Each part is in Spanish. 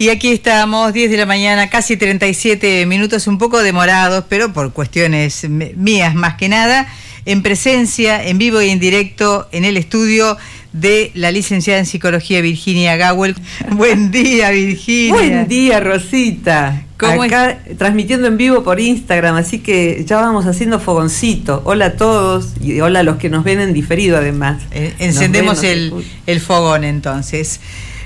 Y aquí estamos, 10 de la mañana, casi 37 minutos, un poco demorados, pero por cuestiones mías más que nada, en presencia, en vivo y en directo, en el estudio de la licenciada en psicología Virginia Gawel. Buen día, Virginia. Buen día, Rosita. ¿Cómo Acá transmitiendo en vivo por Instagram, así que ya vamos haciendo fogoncito. Hola a todos y hola a los que nos ven en diferido además. Eh, encendemos el, el fogón entonces.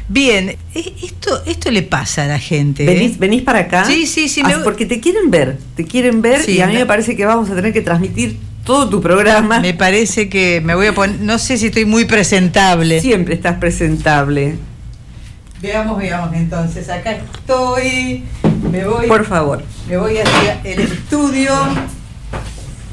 Bien, e, esto, esto le pasa a la gente. ¿Venís, ¿eh? para acá? Sí, sí, sí. Ah, porque te quieren ver, te quieren ver y a mí me parece que vamos a tener que transmitir todo tu programa. Me parece que me voy a poner, no sé si estoy muy presentable. Siempre estás presentable. Veamos, veamos entonces, acá estoy, me voy. Por favor. Me voy hacia el estudio.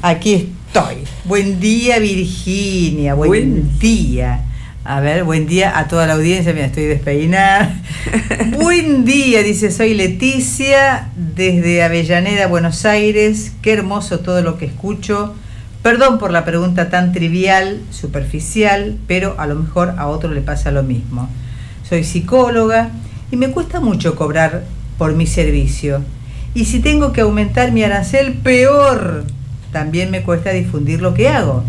Aquí estoy. Buen día, Virginia. Buen día. A ver, buen día a toda la audiencia. Mira, estoy despeinada. buen día, dice, soy Leticia, desde Avellaneda, Buenos Aires. Qué hermoso todo lo que escucho. Perdón por la pregunta tan trivial, superficial, pero a lo mejor a otro le pasa lo mismo. Soy psicóloga y me cuesta mucho cobrar por mi servicio. Y si tengo que aumentar mi arancel, peor. También me cuesta difundir lo que hago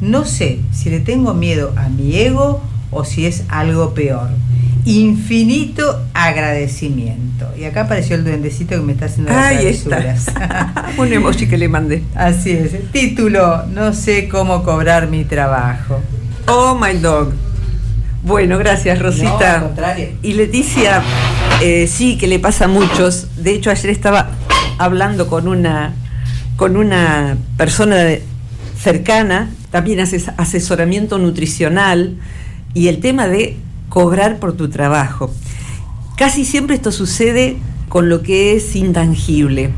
no sé si le tengo miedo a mi ego o si es algo peor. Infinito agradecimiento. Y acá apareció el duendecito que me está haciendo las Ahí está. Un emoji que le mandé. Así es. Título, no sé cómo cobrar mi trabajo. Oh my dog. Bueno, gracias Rosita. Y Leticia, eh, sí, que le pasa a muchos. De hecho, ayer estaba hablando con una, con una persona cercana también haces asesoramiento nutricional y el tema de cobrar por tu trabajo. Casi siempre esto sucede con lo que es intangible,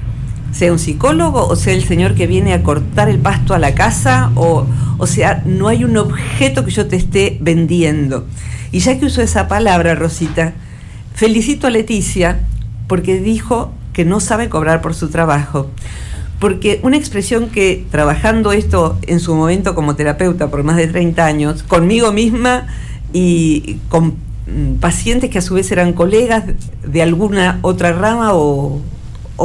sea un psicólogo o sea el señor que viene a cortar el pasto a la casa o, o sea, no hay un objeto que yo te esté vendiendo. Y ya que uso esa palabra, Rosita, felicito a Leticia porque dijo que no sabe cobrar por su trabajo porque una expresión que trabajando esto en su momento como terapeuta por más de 30 años, conmigo misma y con mm, pacientes que a su vez eran colegas de alguna otra rama o,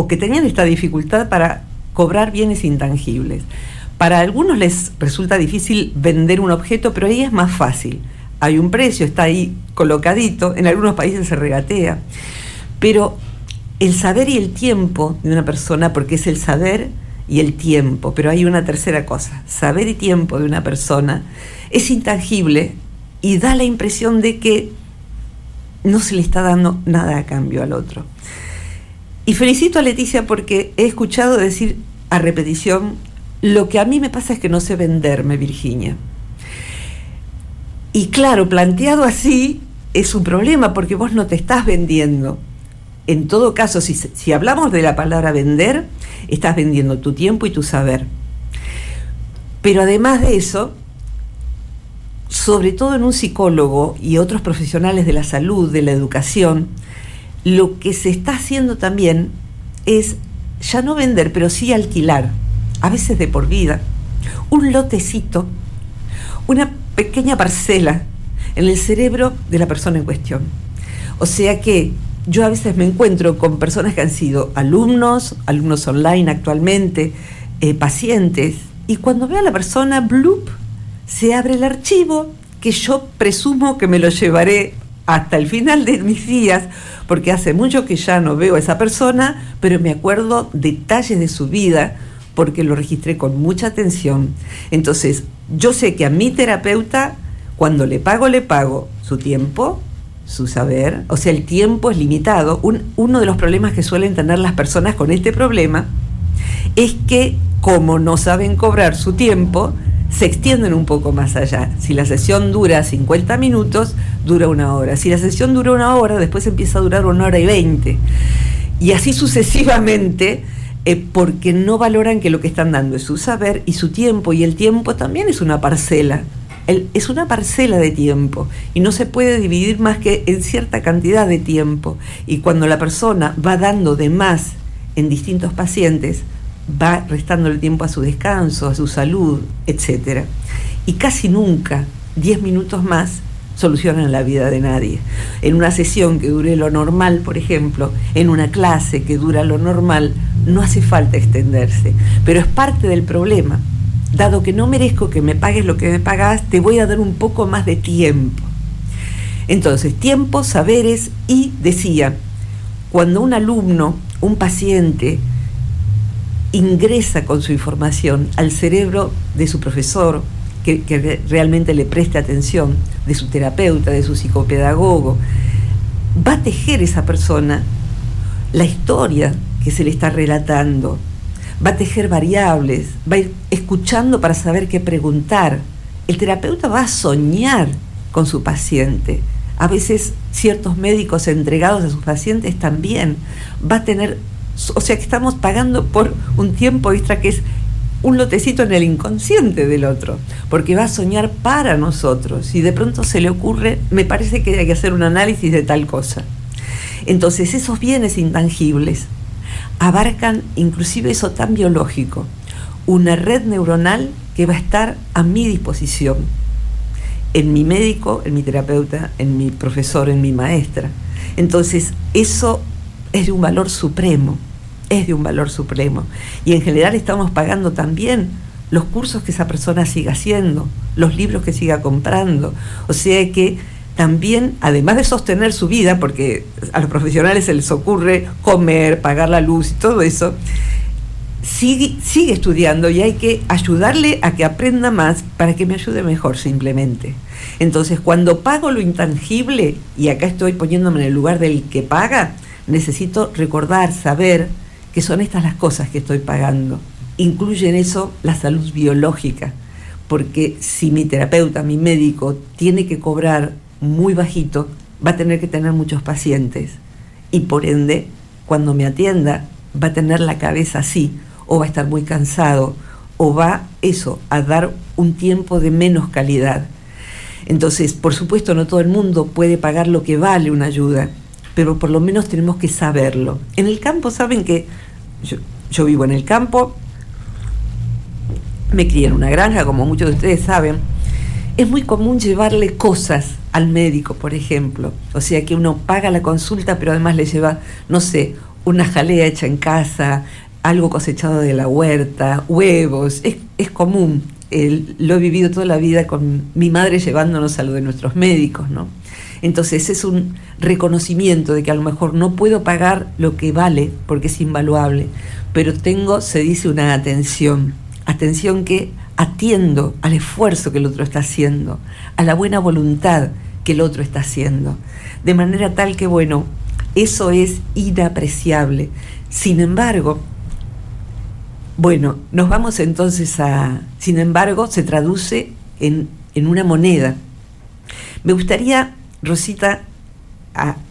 que tenían esta dificultad para cobrar bienes intangibles. Para algunos les resulta difícil vender un objeto, pero ahí es más fácil. Hay un precio, está ahí colocadito, en algunos países se regatea. Pero el saber y el tiempo de una persona, porque es el saber y el tiempo, pero hay una tercera cosa, saber y tiempo de una persona es intangible y da la impresión de que no se le está dando nada a cambio al otro. Y felicito a Leticia porque he escuchado decir a repetición, lo que a mí me pasa es que no sé venderme, Virginia. Y claro, planteado así es un problema porque vos no te estás vendiendo en todo caso, si, hablamos de la palabra vender, estás vendiendo tu tiempo y tu saber. Pero además de eso, sobre todo en un psicólogo y otros profesionales de la salud, de la educación, lo que se está haciendo también es ya no vender, pero sí alquilar, a veces de por vida, un lotecito, una pequeña parcela en el cerebro de la persona en cuestión. O sea que yo a veces me encuentro con personas que han sido alumnos, alumnos online actualmente, eh, pacientes, y cuando veo a la persona, bloop, se abre el archivo que yo presumo que me lo llevaré hasta el final de mis días, porque hace mucho que ya no veo a esa persona, pero me acuerdo detalles de su vida porque lo registré con mucha atención. Entonces, yo sé que a mi terapeuta, cuando le pago, le pago su tiempo, su saber, o sea, el tiempo es limitado. uno de los problemas que suelen tener las personas con este problema es que como no saben cobrar su tiempo, se extienden un poco más allá. Si la sesión dura 50 minutos, dura una hora. Si la sesión dura una hora, después empieza a durar una hora y veinte. Y así sucesivamente, eh, porque no valoran que lo que están dando es su saber y su tiempo, y el tiempo también es una parcela. Es una parcela de tiempo y no se puede dividir más que en cierta cantidad de tiempo. Y cuando la persona va dando de más en distintos pacientes, va restando el tiempo a su descanso, a su salud, etc. Y casi nunca 10 minutos más solucionan la vida de nadie. En una sesión que dure lo normal, por ejemplo, en una clase que dura lo normal, no hace falta extenderse, pero es parte del problema. Dado que no merezco que me pagues lo que me pagas, te voy a dar un poco más de tiempo. Entonces, tiempo, saberes y decía, cuando un alumno, un paciente, ingresa con su información al cerebro de su profesor, que, realmente le preste atención, de su terapeuta, de su psicopedagogo, va a tejer esa persona la historia que se le está relatando, va a tejer variables, va a ir escuchando para saber qué preguntar. El terapeuta va a soñar con su paciente. A veces ciertos médicos entregados a sus pacientes también va a tener o sea que estamos pagando por un tiempo extra que es un lotecito en el inconsciente del otro, porque va a soñar para nosotros y de pronto se le ocurre, me parece que hay que hacer un análisis de tal cosa. Entonces esos bienes intangibles abarcan inclusive eso tan biológico, una red neuronal que va a estar a mi disposición, en mi médico, en mi terapeuta, en mi profesor, en mi maestra. Entonces eso es de un valor supremo, es de un valor supremo. Y en general estamos pagando también los cursos que esa persona siga haciendo, los libros que siga comprando. O sea que también, además de sostener su vida, porque a los profesionales se les ocurre comer, pagar la luz y todo eso, sigue, sigue estudiando y hay que ayudarle a que aprenda más para que me ayude mejor simplemente. Entonces, cuando pago lo intangible, y acá estoy poniéndome en el lugar del que paga, necesito recordar, saber que son estas las cosas que estoy pagando. Incluye en eso la salud biológica, porque si mi terapeuta, mi médico, tiene que cobrar muy bajito, va a tener que tener muchos pacientes. Y por ende, cuando me atienda, va a tener la cabeza así, o va a estar muy cansado, o va eso, a dar un tiempo de menos calidad. Entonces, por supuesto, no todo el mundo puede pagar lo que vale una ayuda pero por lo menos tenemos que saberlo. En el campo, saben que yo, vivo en el campo, me crié en una granja, como muchos de ustedes saben. Es muy común llevarle cosas al médico, por ejemplo. O sea que uno paga la consulta, pero además le lleva, no sé, una jalea hecha en casa, algo cosechado de la huerta, huevos. Es, es común. lo he vivido toda la vida con mi madre llevándonos a lo de nuestros médicos, ¿no? Entonces es un reconocimiento de que a lo mejor no puedo pagar lo que vale porque es invaluable, pero tengo, se dice, una atención, atención que atiendo al esfuerzo que el otro está haciendo, a la buena voluntad que el otro está haciendo, de manera tal que, bueno, eso es inapreciable. Sin embargo, bueno, nos vamos entonces a, sin embargo, se traduce en, en una moneda. Me gustaría Rosita,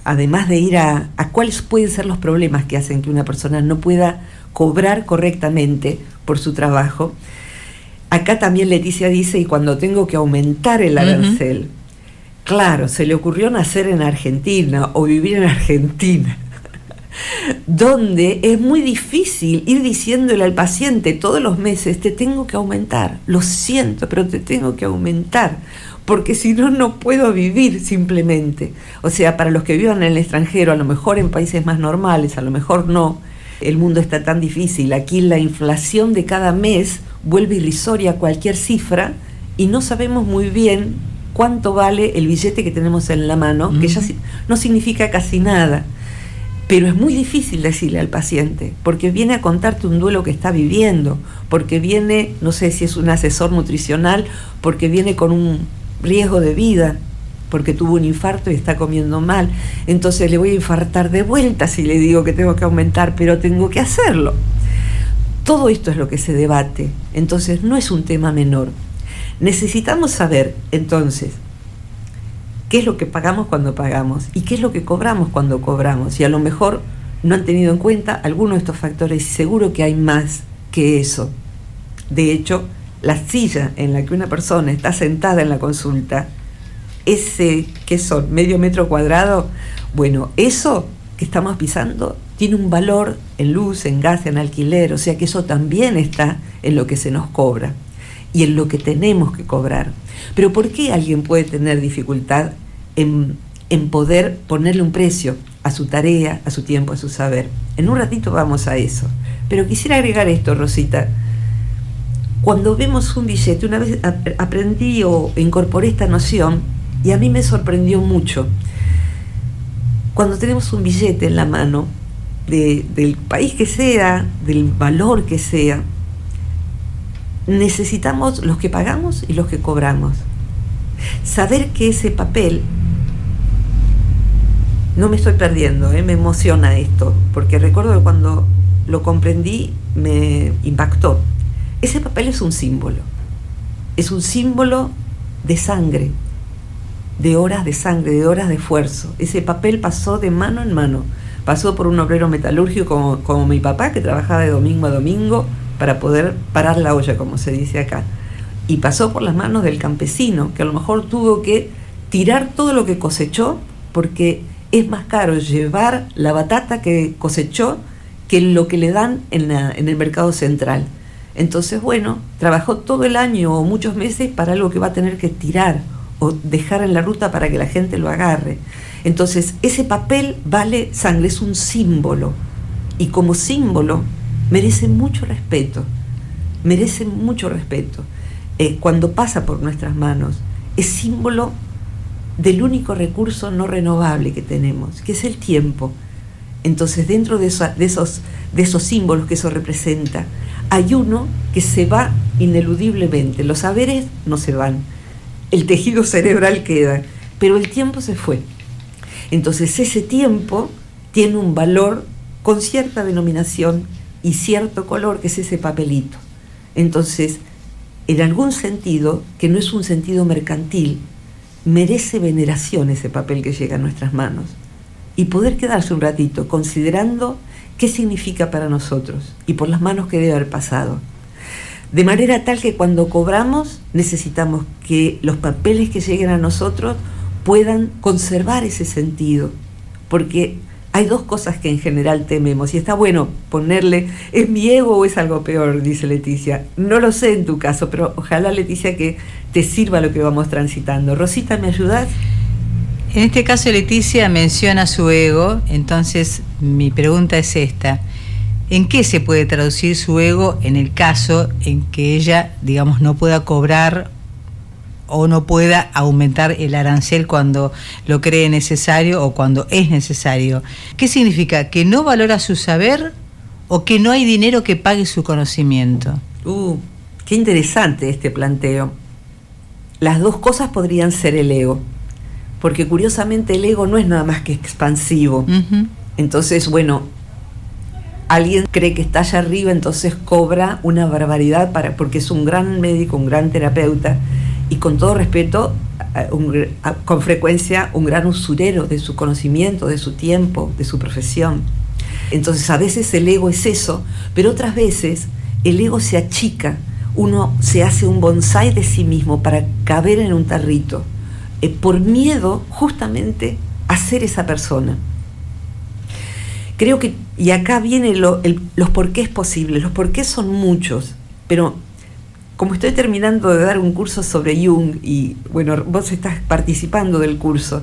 además de ir a, cuáles pueden ser los problemas que hacen que una persona no pueda cobrar correctamente por su trabajo, acá también Leticia dice, y cuando tengo que aumentar el arancel, claro, se le ocurrió nacer en Argentina o vivir en Argentina donde es muy difícil ir diciéndole al paciente todos los meses, te tengo que aumentar, lo siento, pero te tengo que aumentar, porque si no, no puedo vivir simplemente. O sea, para los que vivan en el extranjero, a lo mejor en países más normales, a lo mejor no, el mundo está tan difícil. Aquí la inflación de cada mes vuelve irrisoria cualquier cifra y no sabemos muy bien cuánto vale el billete que tenemos en la mano, que ya no significa casi nada. Pero es muy difícil decirle al paciente, porque viene a contarte un duelo que está viviendo, porque viene, no sé si es un asesor nutricional, porque viene con un riesgo de vida porque tuvo un infarto y está comiendo mal. Entonces le voy a infartar de vuelta si le digo que tengo que aumentar, pero tengo que hacerlo. Todo esto es lo que se debate. Entonces no es un tema menor. Necesitamos saber entonces qué es lo que pagamos cuando pagamos y qué es lo que cobramos cuando cobramos. Y a lo mejor no han tenido en cuenta algunos de estos factores y seguro que hay más que eso. De hecho, la silla en la que una persona está sentada en la consulta, ese que son medio metro cuadrado, bueno, eso que estamos pisando tiene un valor en luz, en gas, en alquiler, o sea que eso también está en lo que se nos cobra y en lo que tenemos que cobrar. Pero ¿por qué alguien puede tener dificultad en, en poder ponerle un precio a su tarea, a su tiempo, a su saber? En un ratito vamos a eso. Pero quisiera agregar esto, Rosita. Cuando vemos un billete, una vez aprendí o incorporé esta noción y a mí me sorprendió mucho. Cuando tenemos un billete en la mano, del país que sea, del valor que sea, necesitamos los que pagamos y los que cobramos. Saber que ese papel, no me estoy perdiendo, ¿eh? me emociona esto, porque recuerdo que cuando lo comprendí me impactó. Ese papel es un símbolo, es un símbolo de sangre, de horas de sangre, de horas de esfuerzo. Ese papel pasó de mano en mano pasó por un obrero metalúrgico como, mi papá, que trabajaba de domingo a domingo para poder parar la olla, como se dice acá. Y pasó por las manos del campesino, que a lo mejor tuvo que tirar todo lo que cosechó, porque es más caro llevar la batata que cosechó que lo que le dan en, en el mercado central. Entonces, bueno, trabajó todo el año o muchos meses para algo que va a tener que tirar o dejar en la ruta para que la gente lo agarre. Entonces, ese papel vale sangre, es un símbolo. Y como símbolo merece mucho respeto, merece mucho respeto. Eh, cuando pasa por nuestras manos, es símbolo del único recurso no renovable que tenemos, que es el tiempo. Entonces, dentro de, esos símbolos que eso representa, hay uno que se va ineludiblemente. Los saberes no se van, el tejido cerebral queda, pero el tiempo se fue. Entonces ese tiempo tiene un valor con cierta denominación y cierto color, que es ese papelito. Entonces, en algún sentido, que no es un sentido mercantil, merece veneración ese papel que llega a nuestras manos. Y poder quedarse un ratito considerando qué significa para nosotros y por las manos que debe haber pasado. De manera tal que cuando cobramos necesitamos que los papeles que lleguen a nosotros puedan conservar ese sentido, porque hay dos cosas que en general tememos y está bueno ponerle, ¿es mi ego o es algo peor? Dice Leticia. No lo sé en tu caso, pero ojalá Leticia que te sirva lo que vamos transitando. Rosita, ¿me ayudas? En este caso Leticia menciona su ego, entonces mi pregunta es esta. ¿En qué se puede traducir su ego en el caso en que ella, digamos, no pueda cobrar o no pueda aumentar el arancel cuando lo cree necesario o cuando es necesario. ¿Qué significa? ¿Que no valora su saber o que no hay dinero que pague su conocimiento? Uh, qué interesante este planteo. Las dos cosas podrían ser el ego, porque curiosamente el ego no es nada más que expansivo. Entonces, bueno, alguien cree que está allá arriba, entonces cobra una barbaridad para, porque es un gran médico, un gran terapeuta, y con todo respeto, con frecuencia un gran usurero de su conocimiento, de su tiempo, de su profesión. Entonces a veces el ego es eso, pero otras veces el ego se achica, uno se hace un bonsai de sí mismo para caber en un tarrito, eh, por miedo justamente a ser esa persona. Creo que, y acá vienen los porqués posibles, los porqués son muchos, pero como estoy terminando de dar un curso sobre Jung y bueno, vos estás participando del curso,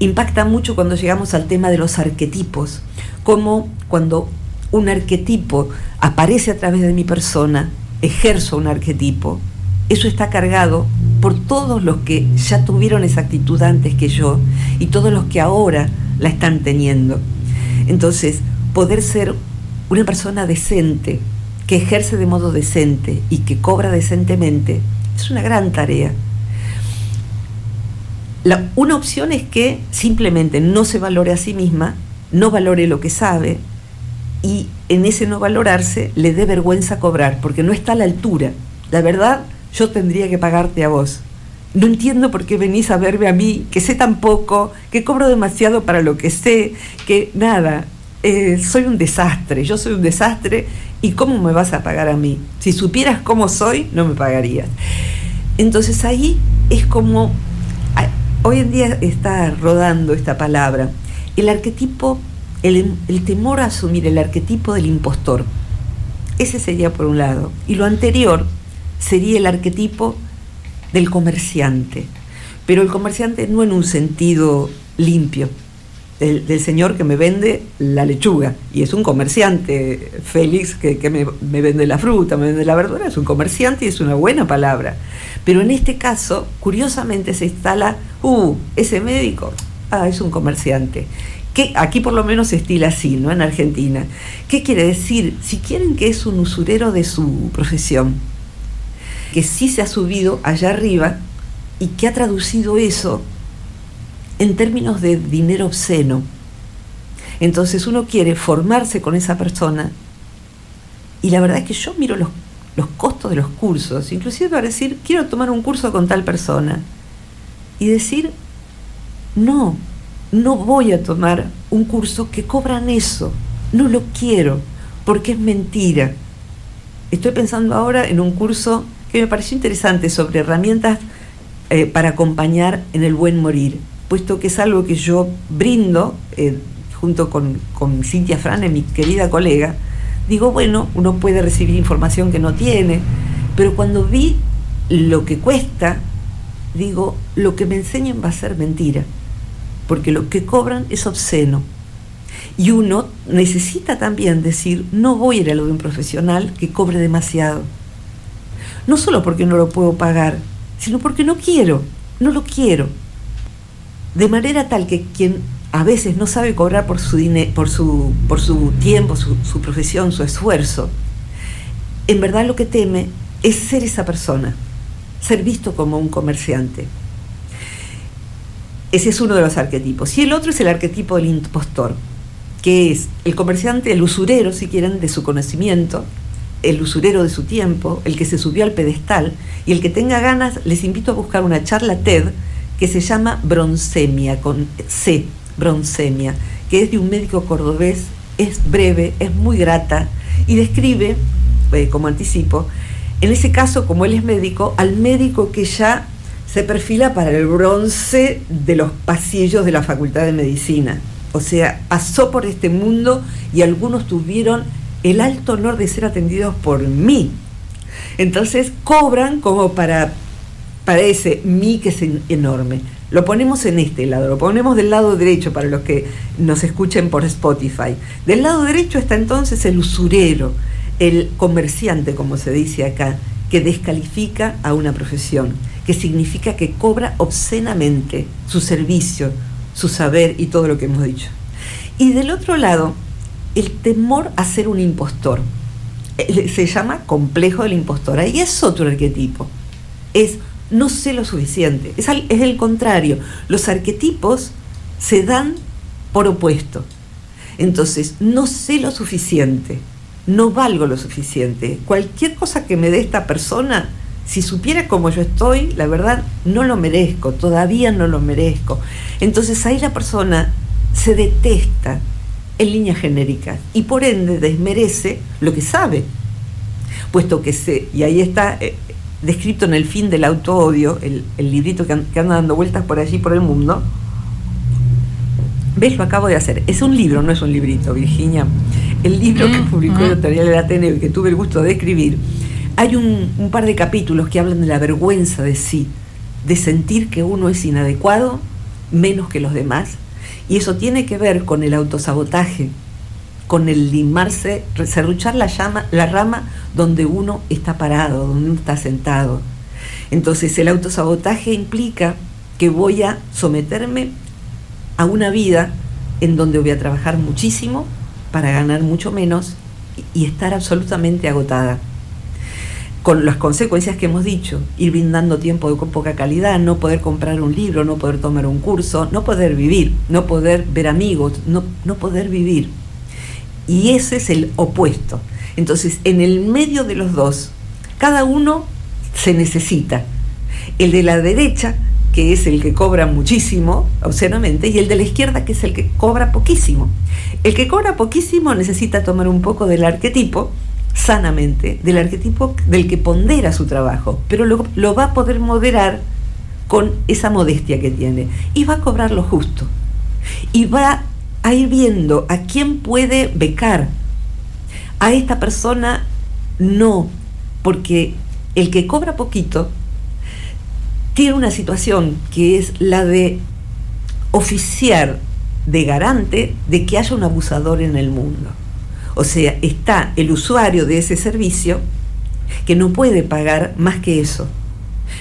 impacta mucho cuando llegamos al tema de los arquetipos, como cuando un arquetipo aparece a través de mi persona, ejerzo un arquetipo, eso está cargado por todos los que ya tuvieron esa actitud antes que yo y todos los que ahora la están teniendo. Entonces, poder ser una persona decente, que ejerce de modo decente y que cobra decentemente, es una gran tarea. La, una opción es que simplemente no se valore a sí misma, no valore lo que sabe y en ese no valorarse le dé vergüenza cobrar, porque no está a la altura. La verdad, yo tendría que pagarte a vos. No entiendo por qué venís a verme a mí, que sé tan poco, que cobro demasiado para lo que sé, que nada, eh, soy un desastre, yo soy un desastre y ¿cómo me vas a pagar a mí? Si supieras cómo soy, no me pagarías. Entonces ahí es como, hoy en día está rodando esta palabra, el arquetipo, el, el temor a asumir el arquetipo del impostor. Ese sería por un lado. Y lo anterior sería el arquetipo del comerciante, pero el comerciante no en un sentido limpio, del, señor que me vende la lechuga, y es un comerciante, Félix, que, me, me, vende la fruta, me vende la verdura, es un comerciante y es una buena palabra. Pero en este caso, curiosamente se instala, uh, ese médico, ah, es un comerciante. Que aquí por lo menos se estila así, ¿no? En Argentina. ¿Qué quiere decir? Si quieren que es un usurero de su profesión, que sí se ha subido allá arriba y que ha traducido eso en términos de dinero obsceno. Entonces uno quiere formarse con esa persona y la verdad es que yo miro los, los costos de los cursos, inclusive para decir, quiero tomar un curso con tal persona y decir, no, no voy a tomar un curso que cobran eso, no lo quiero, porque es mentira. Estoy pensando ahora en un curso me pareció interesante sobre herramientas eh, para acompañar en el buen morir, puesto que es algo que yo brindo eh, junto con, con Cintia Frane, mi querida colega. Digo, bueno, uno puede recibir información que no tiene, pero cuando vi lo que cuesta, digo, lo que me enseñan va a ser mentira, porque lo que cobran es obsceno. Y uno necesita también decir, no voy a ir a lo de un profesional que cobre demasiado no solo porque no lo puedo pagar, sino porque no quiero, no lo quiero. De manera tal que quien a veces no sabe cobrar por su, por su, por su tiempo, su profesión, su esfuerzo, en verdad lo que teme es ser esa persona, ser visto como un comerciante. Ese es uno de los arquetipos. Y el otro es el arquetipo del impostor, que es el comerciante, el usurero, si quieren, de su conocimiento, el usurero de su tiempo, el que se subió al pedestal, y el que tenga ganas, les invito a buscar una charla TED que se llama Broncemia, con C, Broncemia, que es de un médico cordobés, es breve, es muy grata, y describe, eh, como anticipo, en ese caso, como él es médico, al médico que ya se perfila para el bronce de los pasillos de la Facultad de Medicina. O sea, pasó por este mundo y algunos tuvieron el alto honor de ser atendidos por mí. Entonces cobran como para, para ese mí que es enorme. Lo ponemos en este lado, lo ponemos del lado derecho para los que nos escuchen por Spotify. Del lado derecho está entonces el usurero, el comerciante, como se dice acá, que descalifica a una profesión, que significa que cobra obscenamente su servicio, su saber y todo lo que hemos dicho. Y del otro lado el temor a ser un impostor. Eh, se llama complejo del impostor. Ahí es otro arquetipo. Es no sé lo suficiente. Es, es el contrario. Los arquetipos se dan por opuesto. Entonces, no sé lo suficiente. No valgo lo suficiente. Cualquier cosa que me dé esta persona, si supiera cómo yo estoy, la verdad, no lo merezco. Todavía no lo merezco. Entonces ahí la persona se detesta, en líneas genéricas y por ende desmerece lo que sabe, puesto que se, y ahí está eh, descrito en el fin del auto-odio, el, librito que, anda dando vueltas por allí, por el mundo, ¿Ves? Lo acabo de hacer. Es un libro, no es un librito, Virginia. El libro que publicó el Editorial del Ateneo y que tuve el gusto de escribir, hay un, un, par de capítulos que hablan de la vergüenza de sí, de sentir que uno es inadecuado, menos que los demás, y eso tiene que ver con el autosabotaje, con el limarse, serruchar la, llama, la rama donde uno está parado, donde uno está sentado. Entonces el autosabotaje implica que voy a someterme a una vida en donde voy a trabajar muchísimo para ganar mucho menos y estar absolutamente agotada con las consecuencias que hemos dicho, ir brindando tiempo de poca calidad, no poder comprar un libro, no poder tomar un curso, no poder vivir, no poder ver amigos, no, no poder vivir. Y ese es el opuesto. Entonces, en el medio de los dos, cada uno se necesita. El de la derecha, que es el que cobra muchísimo, obscenamente, y el de la izquierda, que es el que cobra poquísimo. El que cobra poquísimo necesita tomar un poco del arquetipo, sanamente, del arquetipo del que pondera su trabajo, pero lo, lo va a poder moderar con esa modestia que tiene y va a cobrar lo justo. Y va a ir viendo a quién puede becar. A esta persona no, porque el que cobra poquito tiene una situación que es la de oficiar de garante de que haya un abusador en el mundo. O sea, está el usuario de ese servicio que no puede pagar más que eso.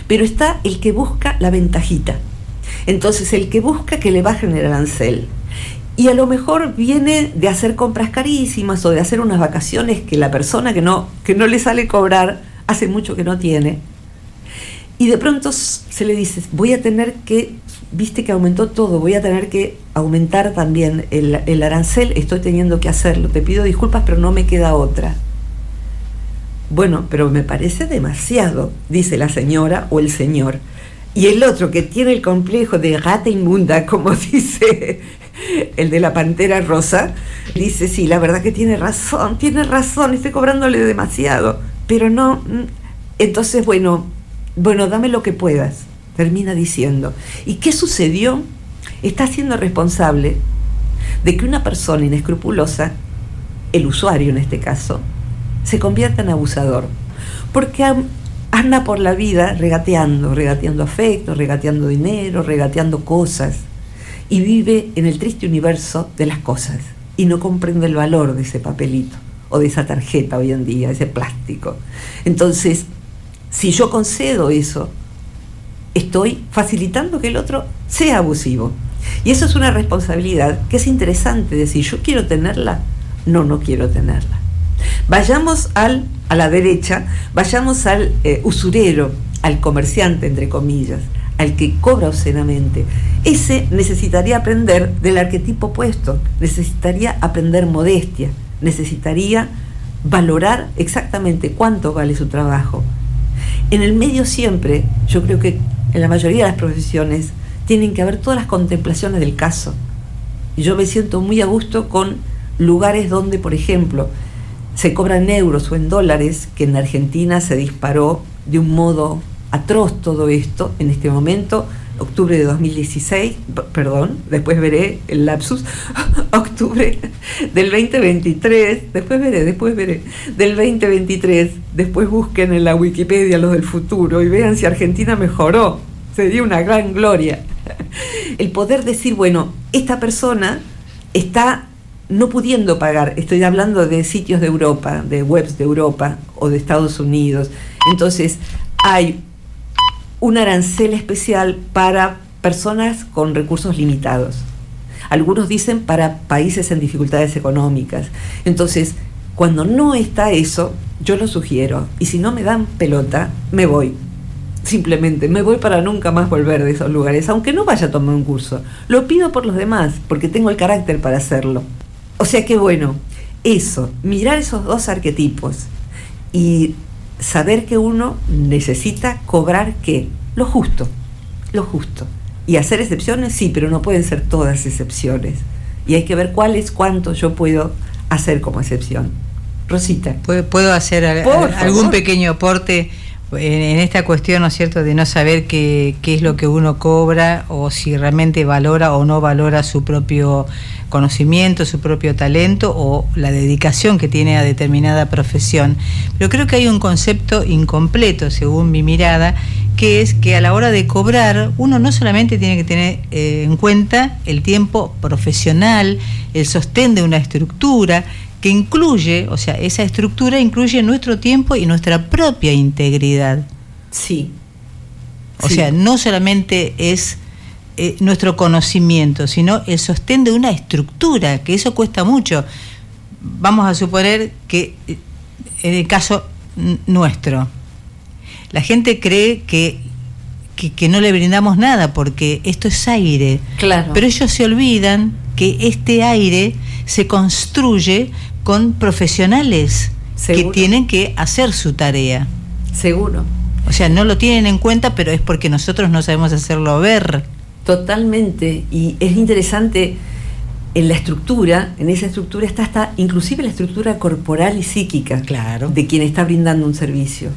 Pero está el que busca la ventajita. Entonces, el que busca que le bajen el arancel. Y a lo mejor viene de hacer compras carísimas o de hacer unas vacaciones que la persona que no, que no le sale cobrar hace mucho que no tiene. Y de pronto se le dice, voy a tener que, viste que aumentó todo, voy a tener que aumentar también el, el arancel, estoy teniendo que hacerlo, te pido disculpas, pero no me queda otra. Bueno, pero me parece demasiado, dice la señora o el señor. Y el otro que tiene el complejo de gata inmunda, como dice el de la pantera rosa, dice, sí, la verdad que tiene razón, tiene razón, estoy cobrándole demasiado, pero no, mm, entonces, bueno, bueno, dame lo que puedas, termina diciendo. ¿Y qué sucedió? Está siendo responsable de que una persona inescrupulosa, el usuario en este caso, se convierta en abusador. Porque anda por la vida regateando, regateando afecto, regateando dinero, regateando cosas. Y vive en el triste universo de las cosas. Y no comprende el valor de ese papelito o de esa tarjeta hoy en día, ese plástico. Entonces, si yo concedo eso, estoy facilitando que el otro sea abusivo. Y eso es una responsabilidad que es interesante decir, yo quiero tenerla, no, no quiero tenerla. Vayamos al, a la derecha, vayamos al eh, usurero, al comerciante, entre comillas, al que cobra obscenamente. Ese necesitaría aprender del arquetipo opuesto, necesitaría aprender modestia, necesitaría valorar exactamente cuánto vale su trabajo. En el medio siempre, yo creo que en la mayoría de las profesiones, tienen que haber todas las contemplaciones del caso. Yo me siento muy a gusto con lugares donde, por ejemplo, se cobran euros o en dólares, que en Argentina se disparó de un modo atroz todo esto en este momento, octubre de 2016, perdón, después veré el lapsus, octubre del 2023, después veré, después veré, del 2023, después busquen en la Wikipedia los del futuro y vean si Argentina mejoró, sería una gran gloria. El poder decir, bueno, esta persona está no pudiendo pagar, estoy hablando de sitios de Europa, de webs de Europa o de Estados Unidos, entonces hay un arancel especial para personas con recursos limitados. Algunos dicen para países en dificultades económicas. Entonces, cuando no está eso, yo lo sugiero. Y si no me dan pelota, me voy. Simplemente me voy para nunca más volver de esos lugares, aunque no vaya a tomar un curso. Lo pido por los demás, porque tengo el carácter para hacerlo. O sea que bueno, eso, mirar esos dos arquetipos y saber que uno necesita cobrar qué? Lo justo, lo justo. Y hacer excepciones, sí, pero no pueden ser todas excepciones. Y hay que ver cuál es cuánto yo puedo hacer como excepción. Rosita. ¿Puedo hacer algún pequeño aporte? En, esta cuestión, ¿no es cierto?, de no saber qué, es lo que uno cobra o si realmente valora o no valora su propio conocimiento, su propio talento o la dedicación que tiene a determinada profesión. Pero creo que hay un concepto incompleto, según mi mirada, que es que a la hora de cobrar uno no solamente tiene que tener eh, en cuenta el tiempo profesional, el sostén de una estructura, que incluye, o sea, esa estructura incluye nuestro tiempo y nuestra propia integridad. Sí. O sea, no solamente es eh, nuestro conocimiento, sino el sostén de una estructura, que eso cuesta mucho. Vamos a suponer que eh, en el caso nuestro, la gente cree que, que, que, no le brindamos nada porque esto es aire. Claro. Pero ellos se olvidan que este aire se construye con profesionales que tienen que hacer su tarea. Seguro. O sea, no lo tienen en cuenta, pero es porque nosotros no sabemos hacerlo ver. Totalmente. Y es interesante en la estructura, en esa estructura está hasta inclusive la estructura corporal y psíquica claro. de quien está brindando un servicio.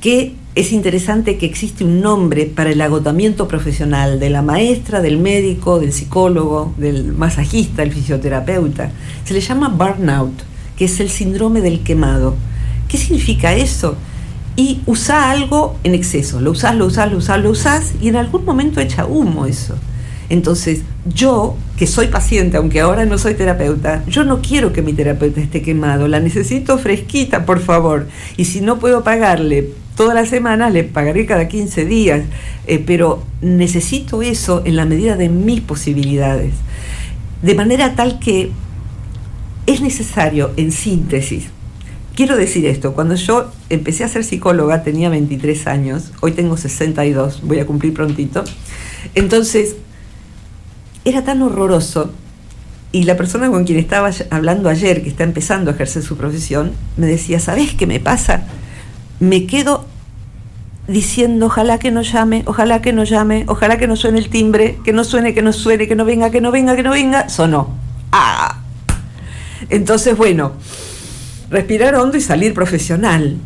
Que es interesante que existe un nombre para el agotamiento profesional de la maestra, del médico, del psicólogo, del masajista, del fisioterapeuta. Se le llama burnout, que es el síndrome del quemado. ¿Qué significa eso? Y usa algo en exceso, lo usás, lo usás, lo usás, lo usás y en algún momento echa humo eso. Entonces, yo, que soy paciente, aunque ahora no soy terapeuta, yo no quiero que mi terapeuta esté quemado, la necesito fresquita, por favor. Y si no puedo pagarle toda la semana, le pagaré cada 15 días, eh, pero necesito eso en la medida de mis posibilidades. De manera tal que es necesario, en síntesis, quiero decir esto, cuando yo empecé a ser psicóloga tenía 23 años, hoy tengo 62, voy a cumplir prontito, entonces era tan horroroso y la persona con quien estaba hablando ayer, que está empezando a ejercer su profesión, me decía, ¿sabes qué me pasa? Me quedo diciendo, ojalá que no llame, ojalá que no llame, ojalá que no suene el timbre, que no suene, que no suene, que no venga, que no venga, que no venga, sonó. ¡Ah! Entonces, bueno, respirar hondo y salir profesional.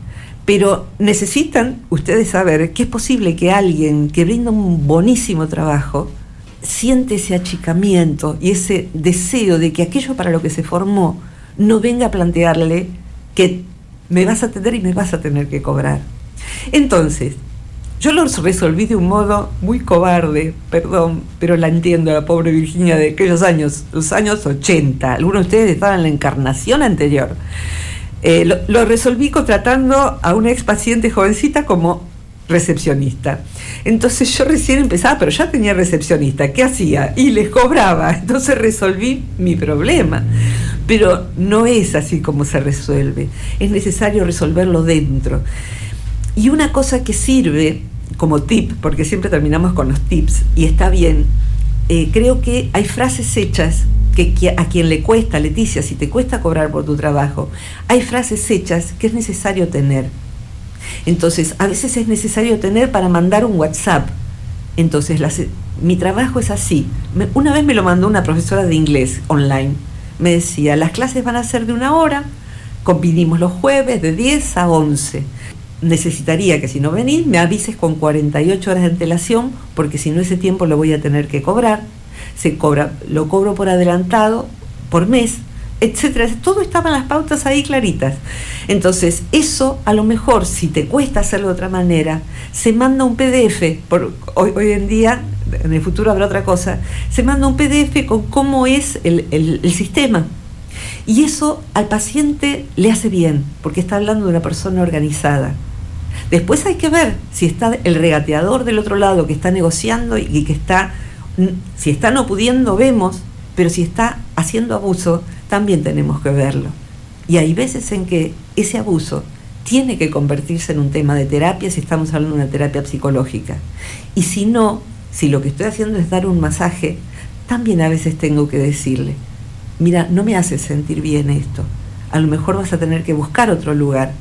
Pero necesitan ustedes saber que es posible que alguien que brinda un buenísimo trabajo, siente ese achicamiento y ese deseo de que aquello para lo que se formó no venga a plantearle que me vas a atender y me vas a tener que cobrar. Entonces, yo lo resolví de un modo muy cobarde, perdón, pero la entiendo, la pobre Virginia de aquellos años, los años 80. Algunos de ustedes estaban en la encarnación anterior. Eh, lo, lo, resolví contratando a una ex paciente jovencita como recepcionista. Entonces yo recién empezaba, pero ya tenía recepcionista. ¿Qué hacía? Y les cobraba. Entonces resolví mi problema. Pero no es así como se resuelve. Es necesario resolverlo dentro. Y una cosa que sirve como tip, porque siempre terminamos con los tips, y está bien, eh, creo que hay frases hechas que, a quien le cuesta, Leticia, si te cuesta cobrar por tu trabajo, hay frases hechas que es necesario tener entonces, a veces es necesario tener para mandar un WhatsApp. Entonces, mi trabajo es así. una vez me lo mandó una profesora de inglés online. Me decía, las clases van a ser de una hora, convinimos los jueves de 10 a 11. Necesitaría que si no venís me avises con 48 horas de antelación, porque si no ese tiempo lo voy a tener que cobrar. Se cobra, lo cobro por adelantado por mes etcétera. Todo estaba en las pautas ahí claritas. Entonces, eso a lo mejor, si te cuesta hacerlo de otra manera, se manda un PDF, por, hoy, hoy en día, en el futuro habrá otra cosa, se manda un PDF con cómo es el, el sistema. Y eso al paciente le hace bien, porque está hablando de una persona organizada. Después hay que ver si está el regateador del otro lado que está negociando y que está, si está no pudiendo, vemos, pero si está haciendo abuso, también tenemos que verlo. Y hay veces en que ese abuso tiene que convertirse en un tema de terapia si estamos hablando de una terapia psicológica. Y si no, si lo que estoy haciendo es dar un masaje, también a veces tengo que decirle, mira, no me hace sentir bien esto, a lo mejor vas a tener que buscar otro lugar.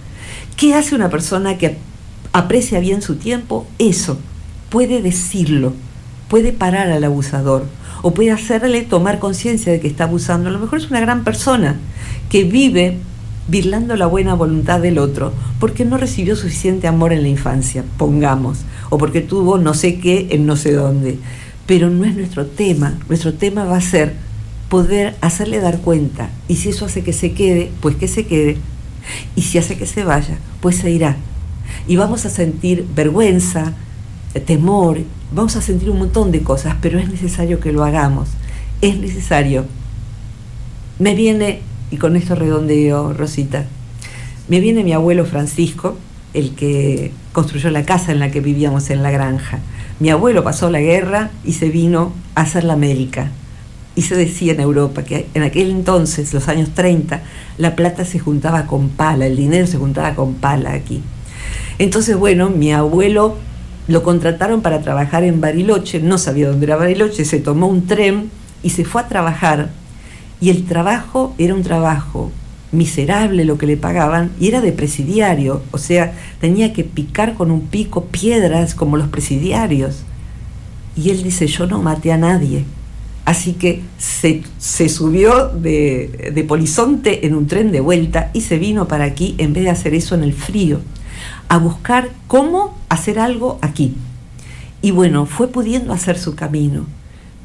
¿Qué hace una persona que aprecia bien su tiempo? Eso, puede decirlo, puede parar al abusador o puede hacerle tomar conciencia de que está abusando. A lo mejor es una gran persona que vive virlando la buena voluntad del otro porque no recibió suficiente amor en la infancia, pongamos, o porque tuvo no sé qué en no sé dónde. Pero no es nuestro tema. Nuestro tema va a ser poder hacerle dar cuenta. Y si eso hace que se quede, pues que se quede. Y si hace que se vaya, pues se irá. Y vamos a sentir vergüenza, temor, vamos a sentir un montón de cosas, pero es necesario que lo hagamos. Es necesario. Me viene, y con esto redondeo, Rosita, me viene mi abuelo Francisco, el que construyó la casa en la que vivíamos en la granja. Mi abuelo pasó la guerra y se vino a hacer la América. Y se decía en Europa que en aquel entonces, los años 30, la plata se juntaba con pala, el dinero se juntaba con pala aquí. Entonces, bueno, mi abuelo lo contrataron para trabajar en Bariloche, no sabía dónde era Bariloche, se tomó un tren y se fue a trabajar. Y el trabajo era un trabajo miserable lo que le pagaban y era de presidiario, o sea, tenía que picar con un pico piedras como los presidiarios. Y él dice, yo no maté a nadie. Así que se, subió de, de Polizonte en un tren de vuelta y se vino para aquí en vez de hacer eso en el frío, a buscar cómo hacer algo aquí. Y bueno, fue pudiendo hacer su camino,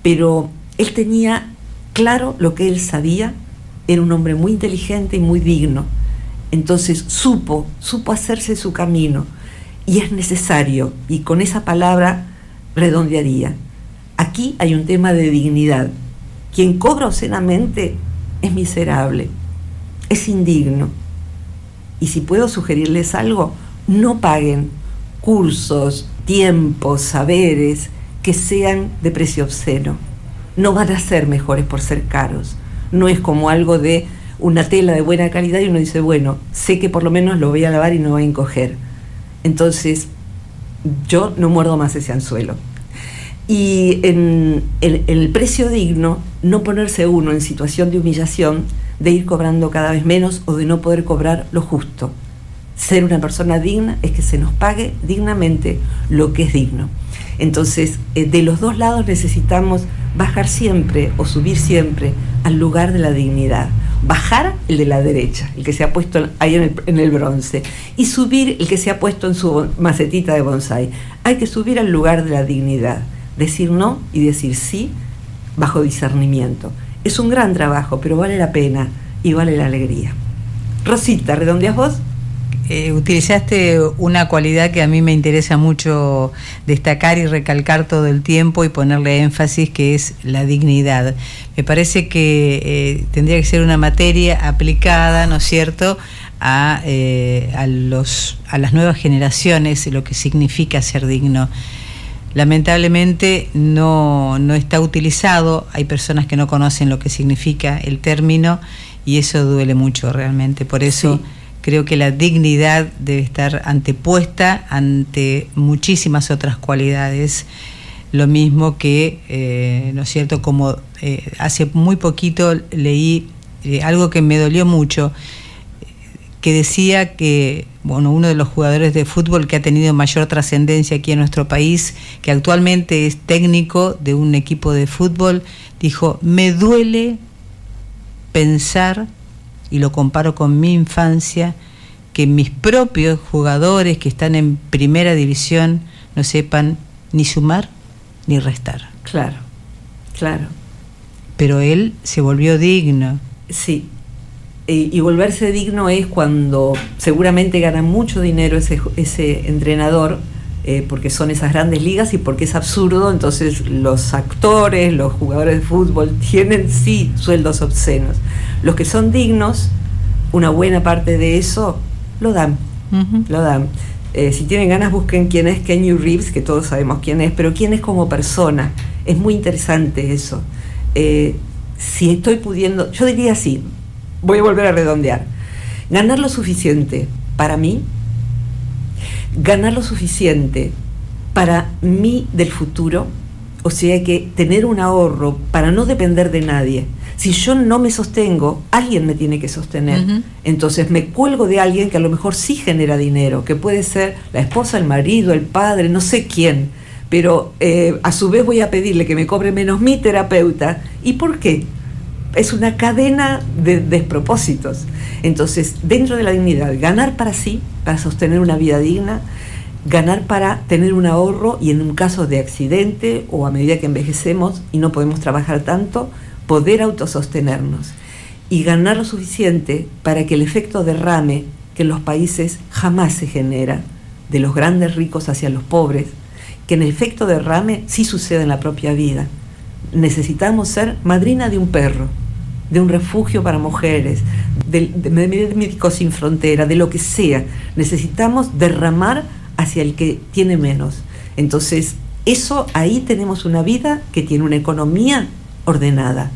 pero él tenía claro lo que él sabía, era un hombre muy inteligente y muy digno. Entonces supo, supo hacerse su camino. Y es necesario, y con esa palabra redondearía. Aquí hay un tema de dignidad. Quien cobra obscenamente es miserable, es indigno. Y si puedo sugerirles algo, no paguen cursos, tiempos, saberes que sean de precio obsceno. No van a ser mejores por ser caros no es como algo de una tela de buena calidad y uno dice, bueno, sé que por lo menos lo voy a lavar y no voy a encoger. Entonces, yo no muerdo más ese anzuelo. Y en el, precio digno, no ponerse uno en situación de humillación, de ir cobrando cada vez menos o de no poder cobrar lo justo. Ser una persona digna es que se nos pague dignamente lo que es digno. Entonces, eh, de los dos lados necesitamos bajar siempre o subir siempre al lugar de la dignidad. Bajar el de la derecha, el que se ha puesto ahí en el, bronce, y subir el que se ha puesto en su macetita de bonsai. Hay que subir al lugar de la dignidad, decir no y decir sí bajo discernimiento. Es un gran trabajo, pero vale la pena y vale la alegría. Rosita, ¿redondeas vos? Eh, utilizaste una cualidad que a mí me interesa mucho destacar y recalcar todo el tiempo y ponerle énfasis, que es la dignidad. Me parece que eh, tendría que ser una materia aplicada, ¿no es cierto?, a, eh, a, los, a las nuevas generaciones, lo que significa ser digno. Lamentablemente no, no está utilizado, hay personas que no conocen lo que significa el término y eso duele mucho realmente. Por eso creo que la dignidad debe estar antepuesta ante muchísimas otras cualidades. Lo mismo que, eh, ¿no es cierto?, como eh, hace muy poquito leí eh, algo que me dolió mucho, que decía que, bueno, uno de los jugadores de fútbol que ha tenido mayor trascendencia aquí en nuestro país, que actualmente es técnico de un equipo de fútbol, dijo, me duele pensar y lo comparo con mi infancia, que mis propios jugadores que están en primera división no sepan ni sumar ni restar. Claro, claro. Pero él se volvió digno. Sí. Y, volverse digno es cuando seguramente gana mucho dinero ese, ese entrenador, eh, porque son esas grandes ligas y porque es absurdo, entonces los actores, los jugadores de fútbol tienen sí sueldos obscenos. Los que son dignos, una buena parte de eso lo dan, lo dan. Eh, si tienen ganas, busquen quién es Kenny Reeves, que todos sabemos quién es, pero quién es como persona. Es muy interesante eso. Eh, si estoy pudiendo, yo diría así, voy a volver a redondear, ganar lo suficiente para mí, ganar lo suficiente para mí del futuro, o sea que tener un ahorro para no depender de nadie si yo no me sostengo, alguien me tiene que sostener. Entonces me cuelgo de alguien que a lo mejor sí genera dinero, que puede ser la esposa, el marido, el padre, no sé quién. Pero eh, a su vez voy a pedirle que me cobre menos mi terapeuta. ¿Y por qué? Es una cadena de despropósitos. Entonces, dentro de la dignidad, ganar para sí, para sostener una vida digna, ganar para tener un ahorro y en un caso de accidente o a medida que envejecemos y no podemos trabajar tanto, poder autosostenernos y ganar lo suficiente para que el efecto derrame que en los países jamás se genera, de los grandes ricos hacia los pobres, que en el efecto derrame sí sucede en la propia vida. Necesitamos ser madrina de un perro, de un refugio para mujeres, de, de médicos sin frontera, de lo que sea. Necesitamos derramar hacia el que tiene menos. Entonces, eso ahí tenemos una vida que tiene una economía ordenada.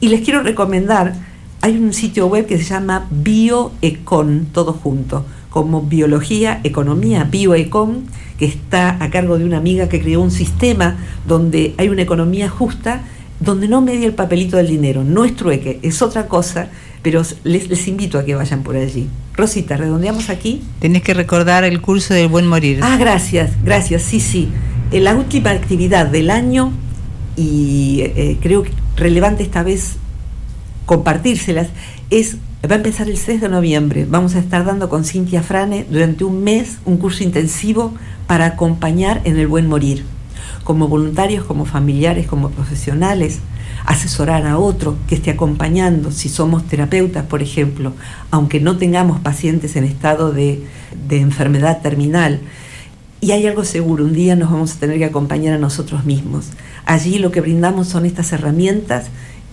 Y les quiero recomendar, hay un sitio web que se llama Bioecon, todo junto, como biología, economía, bioecon, que está a cargo de una amiga que creó un sistema donde hay una economía justa donde no medie el papelito del dinero, no es trueque, es otra cosa, pero les, les, invito a que vayan por allí. Rosita, redondeamos aquí. Tenés que recordar el curso del buen morir. Ah, gracias, gracias, sí, sí. Eh, la última actividad del año, y eh, creo que relevante esta vez compartírselas, es, va a empezar el 6 de noviembre. Vamos a estar dando con Cintia Frane durante un mes un curso intensivo para acompañar en el buen morir como voluntarios, como familiares, como profesionales, asesorar a otro que esté acompañando, si somos terapeutas, por ejemplo, aunque no tengamos pacientes en estado de, enfermedad terminal. Y hay algo seguro, un día nos vamos a tener que acompañar a nosotros mismos. Allí lo que brindamos son estas herramientas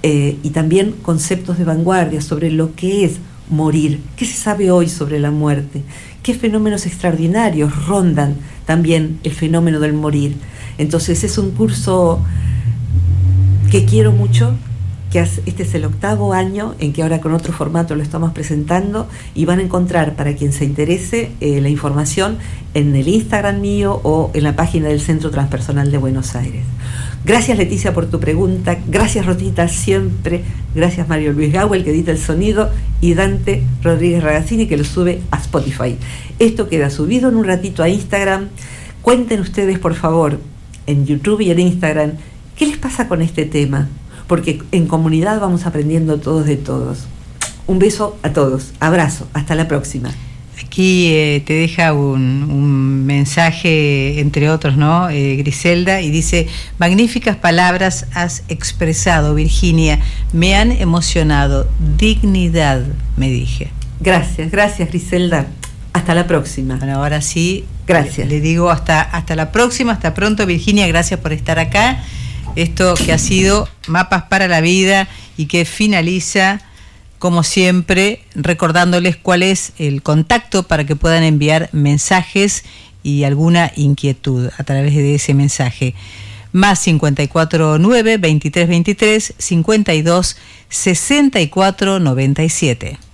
eh, y también conceptos de vanguardia sobre lo que es morir, qué se sabe hoy sobre la muerte, qué fenómenos extraordinarios rondan también el fenómeno del morir. Entonces es un curso que quiero mucho, que este es el octavo año en que ahora con otro formato lo estamos presentando y van a encontrar para quien se interese eh, la información en el Instagram mío o en la página del Centro Transpersonal de Buenos Aires. Gracias Leticia por tu pregunta, gracias Rotita siempre, gracias Mario Luis Gawel que edita el sonido y Dante Rodríguez Ragazzini que lo sube a Spotify. Esto queda subido en un ratito a Instagram. Cuenten ustedes por favor en YouTube y en Instagram, ¿qué les pasa con este tema? Porque en comunidad vamos aprendiendo todos de todos. Un beso a todos, abrazo, hasta la próxima. Aquí eh, te deja un, mensaje, entre otros, ¿no? Eh, Griselda, y dice, magníficas palabras has expresado, Virginia, me han emocionado, dignidad, me dije. Gracias, gracias, Griselda. Hasta la próxima. Bueno, ahora sí, Gracias. Le, digo hasta, hasta la próxima, hasta pronto Virginia, gracias por estar acá. Esto que ha sido Mapas para la Vida y que finaliza, como siempre, recordándoles cuál es el contacto para que puedan enviar mensajes y alguna inquietud a través de ese mensaje. Más 549 2323 52 64 97.